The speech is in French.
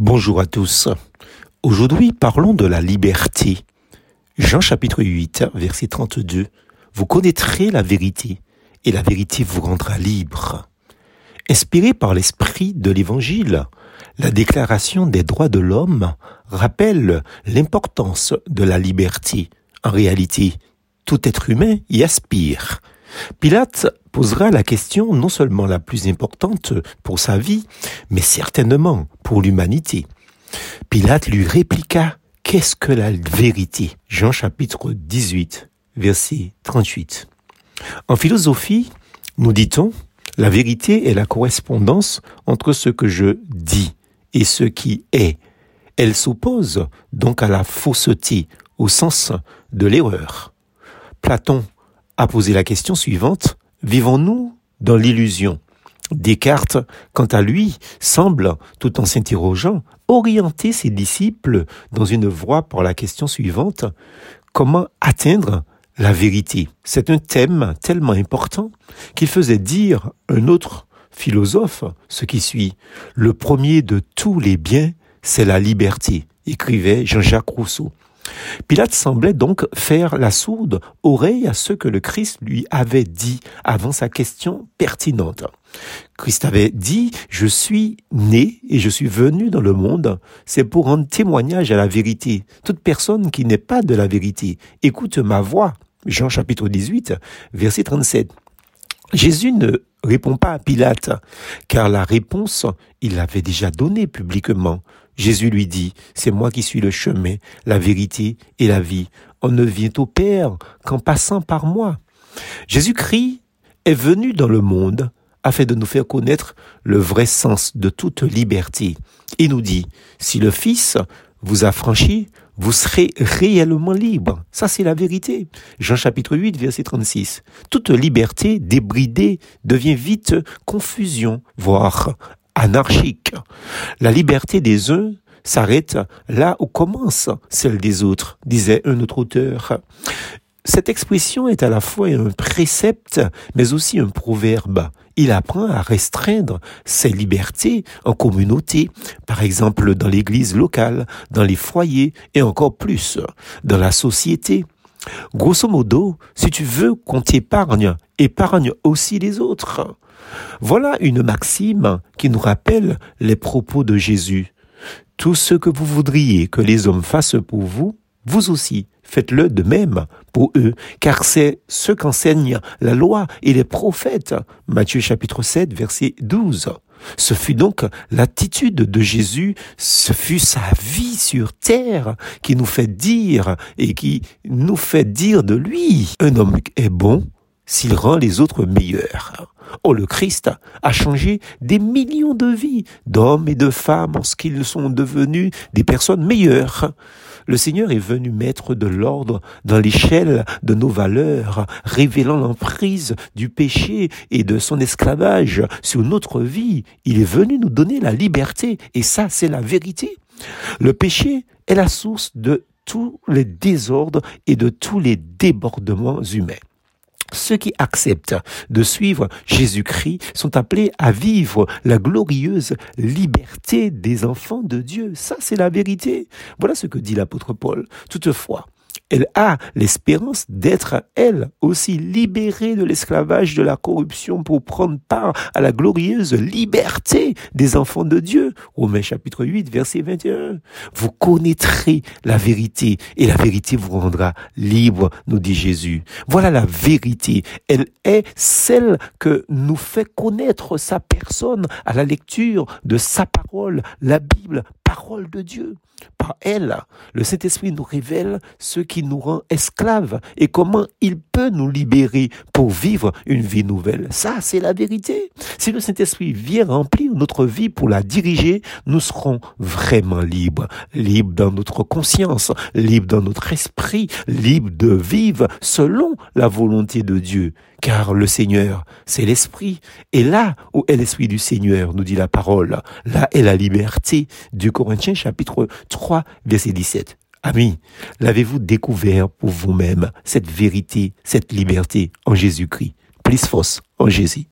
Bonjour à tous. Aujourd'hui, parlons de la liberté. Jean chapitre 8, verset 32. Vous connaîtrez la vérité et la vérité vous rendra libre. Inspiré par l'esprit de l'évangile, la déclaration des droits de l'homme rappelle l'importance de la liberté. En réalité, tout être humain y aspire. Pilate posera la question non seulement la plus importante pour sa vie, mais certainement pour l'humanité. Pilate lui répliqua Qu'est-ce que la vérité? Jean chapitre 18, verset 38. En philosophie, nous dit-on, la vérité est la correspondance entre ce que je dis et ce qui est. Elle s'oppose donc à la fausseté au sens de l'erreur. Platon a posé la question suivante. Vivons-nous dans l'illusion? Descartes, quant à lui, semble, tout en s'interrogeant, orienter ses disciples dans une voie pour la question suivante. Comment atteindre la vérité? C'est un thème tellement important qu'il faisait dire un autre philosophe ce qui suit. Le premier de tous les biens, c'est la liberté, écrivait Jean-Jacques Rousseau. Pilate semblait donc faire la sourde oreille à ce que le Christ lui avait dit avant sa question pertinente. Christ avait dit, je suis né et je suis venu dans le monde, c'est pour rendre témoignage à la vérité. Toute personne qui n'est pas de la vérité écoute ma voix. Jean chapitre 18, verset 37. Jésus ne répond pas à Pilate, car la réponse, il l'avait déjà donnée publiquement. Jésus lui dit, c'est moi qui suis le chemin, la vérité et la vie. On ne vient au Père qu'en passant par moi. Jésus-Christ est venu dans le monde afin de nous faire connaître le vrai sens de toute liberté. Il nous dit, si le Fils vous a franchi, vous serez réellement libre. Ça, c'est la vérité. Jean chapitre 8, verset 36. Toute liberté débridée devient vite confusion, voire anarchique. La liberté des uns s'arrête là où commence celle des autres, disait un autre auteur. Cette expression est à la fois un précepte, mais aussi un proverbe. Il apprend à restreindre ses libertés en communauté, par exemple dans l'église locale, dans les foyers et encore plus dans la société. Grosso modo, si tu veux qu'on t'épargne, épargne aussi les autres. Voilà une maxime qui nous rappelle les propos de Jésus. Tout ce que vous voudriez que les hommes fassent pour vous, vous aussi, faites-le de même pour eux, car c'est ce qu'enseignent la loi et les prophètes. Matthieu chapitre 7, verset 12. Ce fut donc l'attitude de Jésus, ce fut sa vie sur terre qui nous fait dire et qui nous fait dire de lui, un homme est bon s'il rend les autres meilleurs. Oh, le Christ a changé des millions de vies d'hommes et de femmes en ce qu'ils sont devenus des personnes meilleures. Le Seigneur est venu mettre de l'ordre dans l'échelle de nos valeurs, révélant l'emprise du péché et de son esclavage sur notre vie. Il est venu nous donner la liberté et ça, c'est la vérité. Le péché est la source de tous les désordres et de tous les débordements humains. Ceux qui acceptent de suivre Jésus-Christ sont appelés à vivre la glorieuse liberté des enfants de Dieu. Ça, c'est la vérité. Voilà ce que dit l'apôtre Paul. Toutefois, elle a l'espérance d'être, elle aussi, libérée de l'esclavage de la corruption pour prendre part à la glorieuse liberté des enfants de Dieu. Romains chapitre 8, verset 21. Vous connaîtrez la vérité et la vérité vous rendra libre, nous dit Jésus. Voilà la vérité. Elle est celle que nous fait connaître sa personne à la lecture de sa parole, la Bible, parole de Dieu. Par elle, le Saint-Esprit nous révèle ce qui nous rend esclaves et comment il peut nous libérer pour vivre une vie nouvelle. Ça, c'est la vérité. Si le Saint-Esprit vient remplir notre vie pour la diriger, nous serons vraiment libres. Libres dans notre conscience, libres dans notre esprit, libres de vivre selon la volonté de Dieu. Car le Seigneur, c'est l'Esprit. Et là où est l'Esprit du Seigneur, nous dit la parole, là est la liberté du Corinthiens chapitre 3, verset 17. Amis, l'avez-vous découvert pour vous-même, cette vérité, cette liberté en Jésus-Christ? Plus force en Jésus.